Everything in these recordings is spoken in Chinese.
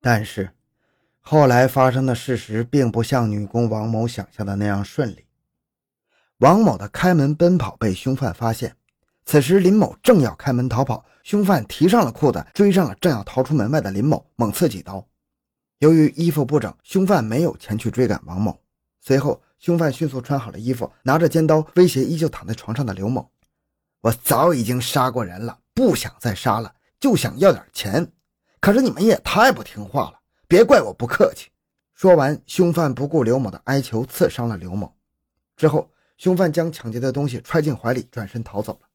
但是，后来发生的事实并不像女工王某想象的那样顺利。王某的开门奔跑被凶犯发现，此时林某正要开门逃跑，凶犯提上了裤子，追上了正要逃出门外的林某，猛刺几刀。由于衣服不整，凶犯没有前去追赶王某。随后，凶犯迅速穿好了衣服，拿着尖刀威胁依旧躺在床上的刘某：“我早已经杀过人了，不想再杀了，就想要点钱。可是你们也太不听话了，别怪我不客气。”说完，凶犯不顾刘某的哀求，刺伤了刘某。之后，凶犯将抢劫的东西揣进怀里，转身逃走了。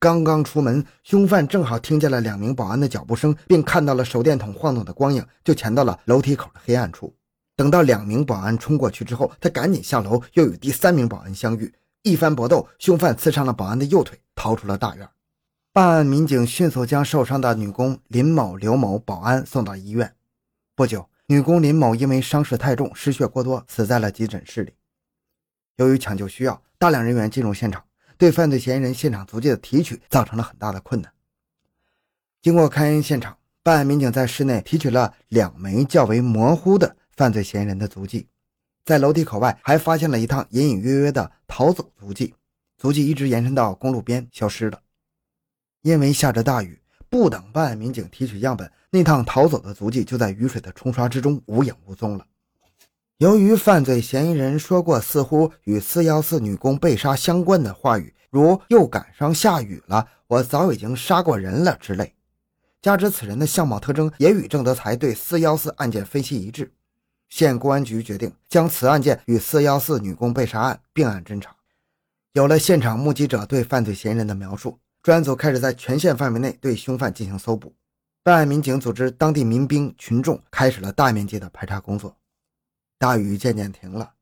刚刚出门，凶犯正好听见了两名保安的脚步声，并看到了手电筒晃动的光影，就潜到了楼梯口的黑暗处。等到两名保安冲过去之后，他赶紧下楼，又与第三名保安相遇，一番搏斗，凶犯刺伤了保安的右腿，逃出了大院。办案民警迅速将受伤的女工林某、刘某、保安送到医院。不久，女工林某因为伤势太重，失血过多，死在了急诊室里。由于抢救需要，大量人员进入现场，对犯罪嫌疑人现场足迹的提取造成了很大的困难。经过勘验现场，办案民警在室内提取了两枚较为模糊的犯罪嫌疑人的足迹，在楼梯口外还发现了一趟隐隐约约的逃走足迹，足迹一直延伸到公路边消失了。因为下着大雨，不等办案民警提取样本。那趟逃走的足迹就在雨水的冲刷之中无影无踪了。由于犯罪嫌疑人说过似乎与四幺四女工被杀相关的话语，如“又赶上下雨了”“我早已经杀过人了”之类，加之此人的相貌特征也与郑德才对四幺四案件分析一致，县公安局决定将此案件与四幺四女工被杀案并案侦查。有了现场目击者对犯罪嫌疑人的描述，专案组开始在全县范围内对凶犯进行搜捕。办案民警组织当地民兵群众开始了大面积的排查工作。大雨渐渐停了，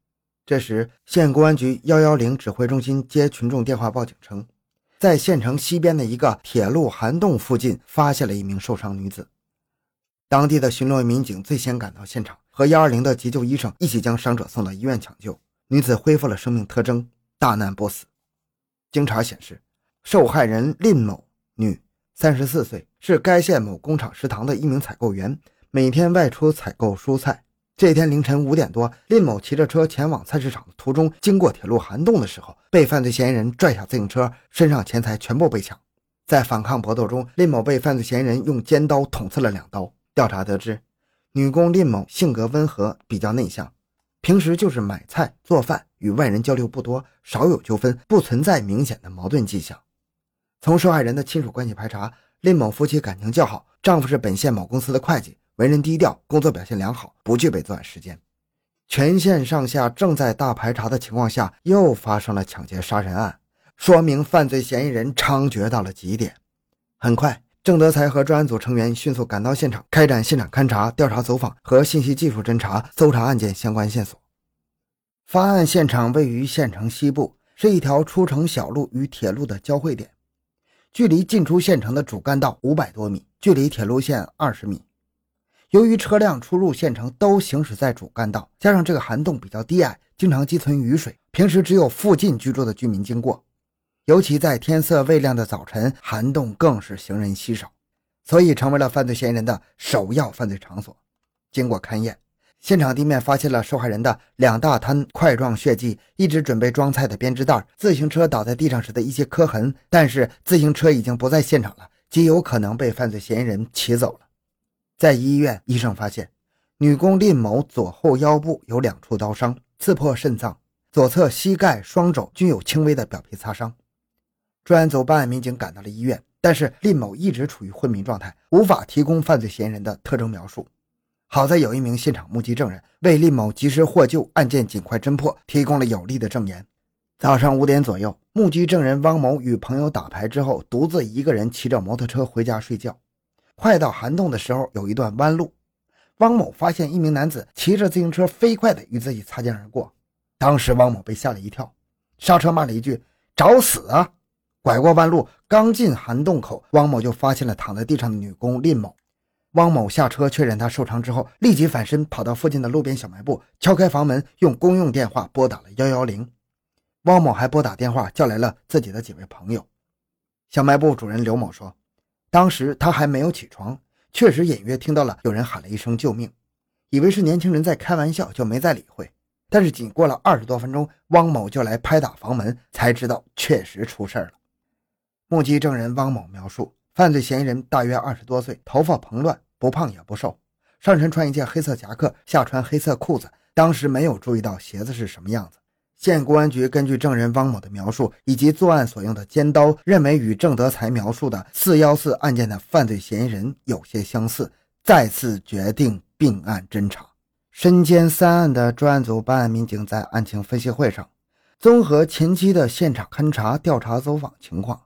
这时县公安局幺幺零指挥中心接群众电话报警称，在县城西边的一个铁路涵洞附近发现了一名受伤女子。当地的巡逻民警最先赶到现场，和幺二零的急救医生一起将伤者送到医院抢救。女子恢复了生命特征，大难不死。经查显示，受害人蔺某，女。三十四岁，是该县某工厂食堂的一名采购员，每天外出采购蔬菜。这天凌晨五点多，蔺某骑着车前往菜市场的途中，经过铁路涵洞的时候，被犯罪嫌疑人拽下自行车，身上钱财全部被抢。在反抗搏斗中，蔺某被犯罪嫌疑人用尖刀捅刺了两刀。调查得知，女工蔺某性格温和，比较内向，平时就是买菜做饭，与外人交流不多，少有纠纷，不存在明显的矛盾迹象。从受害人的亲属关系排查，蔺某夫妻感情较好，丈夫是本县某公司的会计，为人低调，工作表现良好，不具备作案时间。全县上下正在大排查的情况下，又发生了抢劫杀人案，说明犯罪嫌疑人猖獗到了极点。很快，郑德才和专案组成员迅速赶到现场，开展现场勘查、调查走访和信息技术侦查，搜查案件相关线索。发案现场位于县城西部，是一条出城小路与铁路的交汇点。距离进出县城的主干道五百多米，距离铁路线二十米。由于车辆出入县城都行驶在主干道，加上这个涵洞比较低矮，经常积存雨水，平时只有附近居住的居民经过。尤其在天色未亮的早晨，涵洞更是行人稀少，所以成为了犯罪嫌疑人的首要犯罪场所。经过勘验。现场地面发现了受害人的两大滩块状血迹，一直准备装菜的编织袋，自行车倒在地上时的一些磕痕。但是自行车已经不在现场了，极有可能被犯罪嫌疑人骑走了。在医院，医生发现女工蔺某左后腰部有两处刀伤，刺破肾脏，左侧膝盖、双肘均有轻微的表皮擦伤。专案组办案民警赶到了医院，但是蔺某一直处于昏迷状态，无法提供犯罪嫌疑人的特征描述。好在有一名现场目击证人为蔺某及时获救，案件尽快侦破，提供了有力的证言。早上五点左右，目击证人汪某与朋友打牌之后，独自一个人骑着摩托车回家睡觉。快到涵洞的时候，有一段弯路，汪某发现一名男子骑着自行车飞快地与自己擦肩而过。当时汪某被吓了一跳，刹车骂了一句：“找死啊！”拐过弯路，刚进涵洞口，汪某就发现了躺在地上的女工蔺某。汪某下车确认他受伤之后，立即返身跑到附近的路边小卖部，敲开房门，用公用电话拨打了幺幺零。汪某还拨打电话叫来了自己的几位朋友。小卖部主人刘某说，当时他还没有起床，确实隐约听到了有人喊了一声“救命”，以为是年轻人在开玩笑，就没再理会。但是仅过了二十多分钟，汪某就来拍打房门，才知道确实出事了。目击证人汪某描述，犯罪嫌疑人大约二十多岁，头发蓬乱，不胖也不瘦，上身穿一件黑色夹克，下穿黑色裤子。当时没有注意到鞋子是什么样子。县公安局根据证人汪某的描述以及作案所用的尖刀，认为与郑德才描述的四幺四案件的犯罪嫌疑人有些相似，再次决定并案侦查。身兼三案的专案组办案民警在案情分析会上，综合前期的现场勘查、调查走访情况，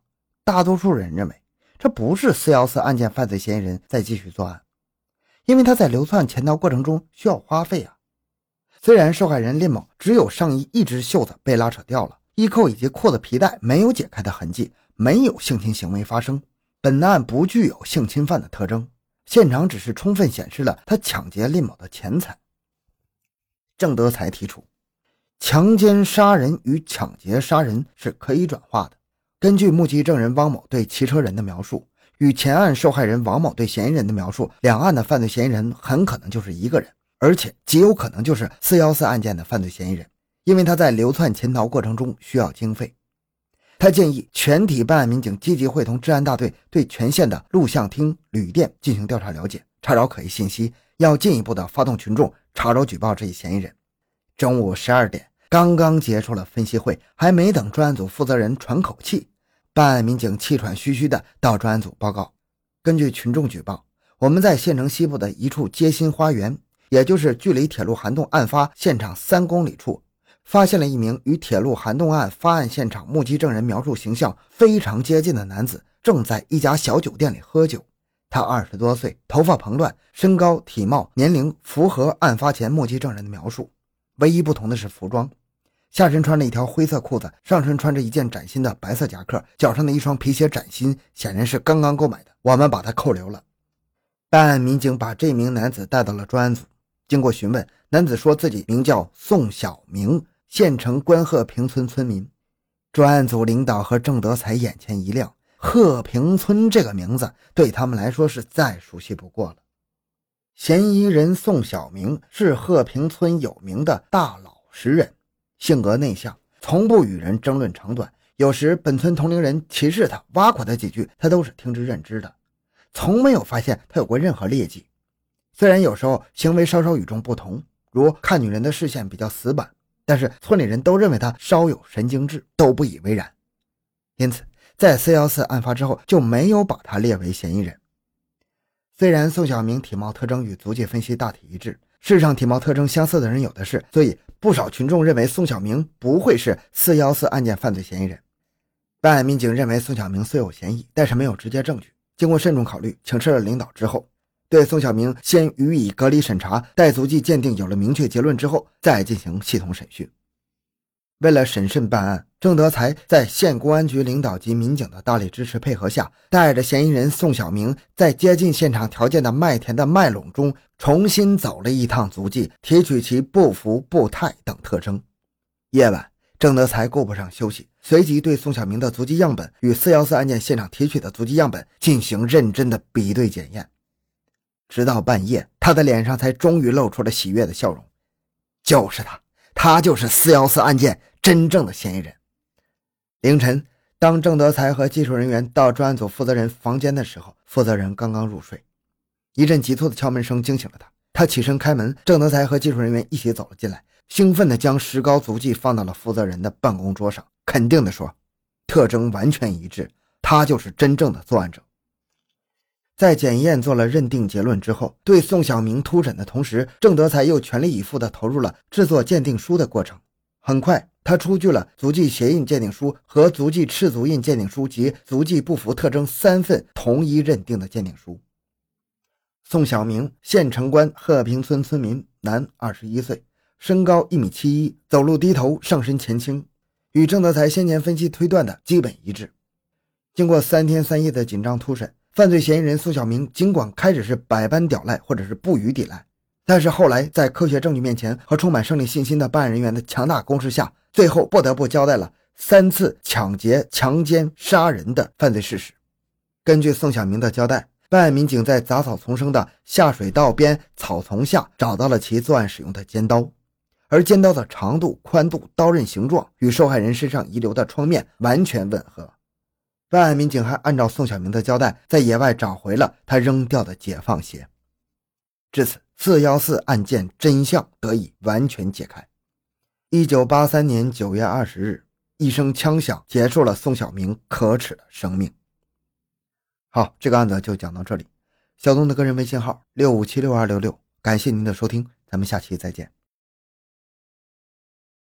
大多数人认为这不是四幺四案件犯罪嫌疑人在继续作案，因为他在流窜潜逃过程中需要花费啊。虽然受害人林某只有上衣一只袖子被拉扯掉了，衣扣以及裤子皮带没有解开的痕迹，没有性侵行为发生，本案不具有性侵犯的特征，现场只是充分显示了他抢劫林某的钱财。郑德才提出，强奸杀人与抢劫杀人是可以转化的。根据目击证人汪某对骑车人的描述，与前案受害人王某对嫌疑人的描述，两案的犯罪嫌疑人很可能就是一个人，而且极有可能就是四幺四案件的犯罪嫌疑人，因为他在流窜潜逃过程中需要经费。他建议全体办案民警积极会同治安大队，对全县的录像厅、旅店进行调查了解，查找可疑信息。要进一步的发动群众查找举报这一嫌疑人。中午十二点，刚刚结束了分析会，还没等专案组负责人喘口气，办案民警气喘吁吁的到专案组报告：根据群众举报，我们在县城西部的一处街心花园，也就是距离铁路涵洞案发现场三公里处，发现了一名与铁路涵洞案发案现场目击证人描述形象非常接近的男子，正在一家小酒店里喝酒。他二十多岁，头发蓬乱，身高、体貌、年龄符合案发前目击证人的描述，唯一不同的是服装，下身穿着一条灰色裤子，上身穿着一件崭新的白色夹克，脚上的一双皮鞋崭新，显然是刚刚购买的。我们把他扣留了。办案民警把这名男子带到了专案组，经过询问，男子说自己名叫宋小明，县城关鹤坪村村民。专案组领导和郑德才眼前一亮。鹤坪村这个名字对他们来说是再熟悉不过了。嫌疑人宋小明是鹤坪村有名的大老实人，性格内向，从不与人争论长短。有时本村同龄人歧视他、挖苦他几句，他都是听之任之的，从没有发现他有过任何劣迹。虽然有时候行为稍稍与众不同，如看女人的视线比较死板，但是村里人都认为他稍有神经质，都不以为然。因此。在四幺四案发之后，就没有把他列为嫌疑人。虽然宋小明体貌特征与足迹分析大体一致，世上体貌特征相似的人有的是，所以不少群众认为宋小明不会是四幺四案件犯罪嫌疑人。办案民警认为宋小明虽有嫌疑，但是没有直接证据。经过慎重考虑，请示了领导之后，对宋小明先予以隔离审查，待足迹鉴定有了明确结论之后，再进行系统审讯。为了审慎办案，郑德才在县公安局领导及民警的大力支持配合下，带着嫌疑人宋小明在接近现场条件的麦田的麦垄中重新走了一趟足迹，提取其步幅、步态等特征。夜晚，郑德才顾不上休息，随即对宋小明的足迹样本与四幺四案件现场提取的足迹样本进行认真的比对检验。直到半夜，他的脸上才终于露出了喜悦的笑容。就是他，他就是四幺四案件。真正的嫌疑人。凌晨，当郑德才和技术人员到专案组负责人房间的时候，负责人刚刚入睡，一阵急促的敲门声惊醒了他。他起身开门，郑德才和技术人员一起走了进来，兴奋地将石膏足迹放到了负责人的办公桌上，肯定地说：“特征完全一致，他就是真正的作案者。”在检验做了认定结论之后，对宋小明突审的同时，郑德才又全力以赴地投入了制作鉴定书的过程。很快。他出具了足迹鞋印鉴定书和足迹赤足印鉴定书及足迹步幅特征三份同一认定的鉴定书。宋小明，县城关鹤坪村村民，男，二十一岁，身高一米七一，走路低头，上身前倾，与郑德才先前分析推断的基本一致。经过三天三夜的紧张突审，犯罪嫌疑人宋小明尽管开始是百般屌赖或者是不予抵赖，但是后来在科学证据面前和充满胜利信心的办案人员的强大攻势下。最后不得不交代了三次抢劫、强奸、杀人的犯罪事实。根据宋小明的交代，办案民警在杂草丛生的下水道边草丛下找到了其作案使用的尖刀，而尖刀的长度、宽度、刀刃形状与受害人身上遗留的创面完全吻合。办案民警还按照宋小明的交代，在野外找回了他扔掉的解放鞋。至此，四幺四案件真相得以完全解开。一九八三年九月二十日，一声枪响结束了宋小明可耻的生命。好，这个案子就讲到这里。小东的个人微信号六五七六二六六，感谢您的收听，咱们下期再见。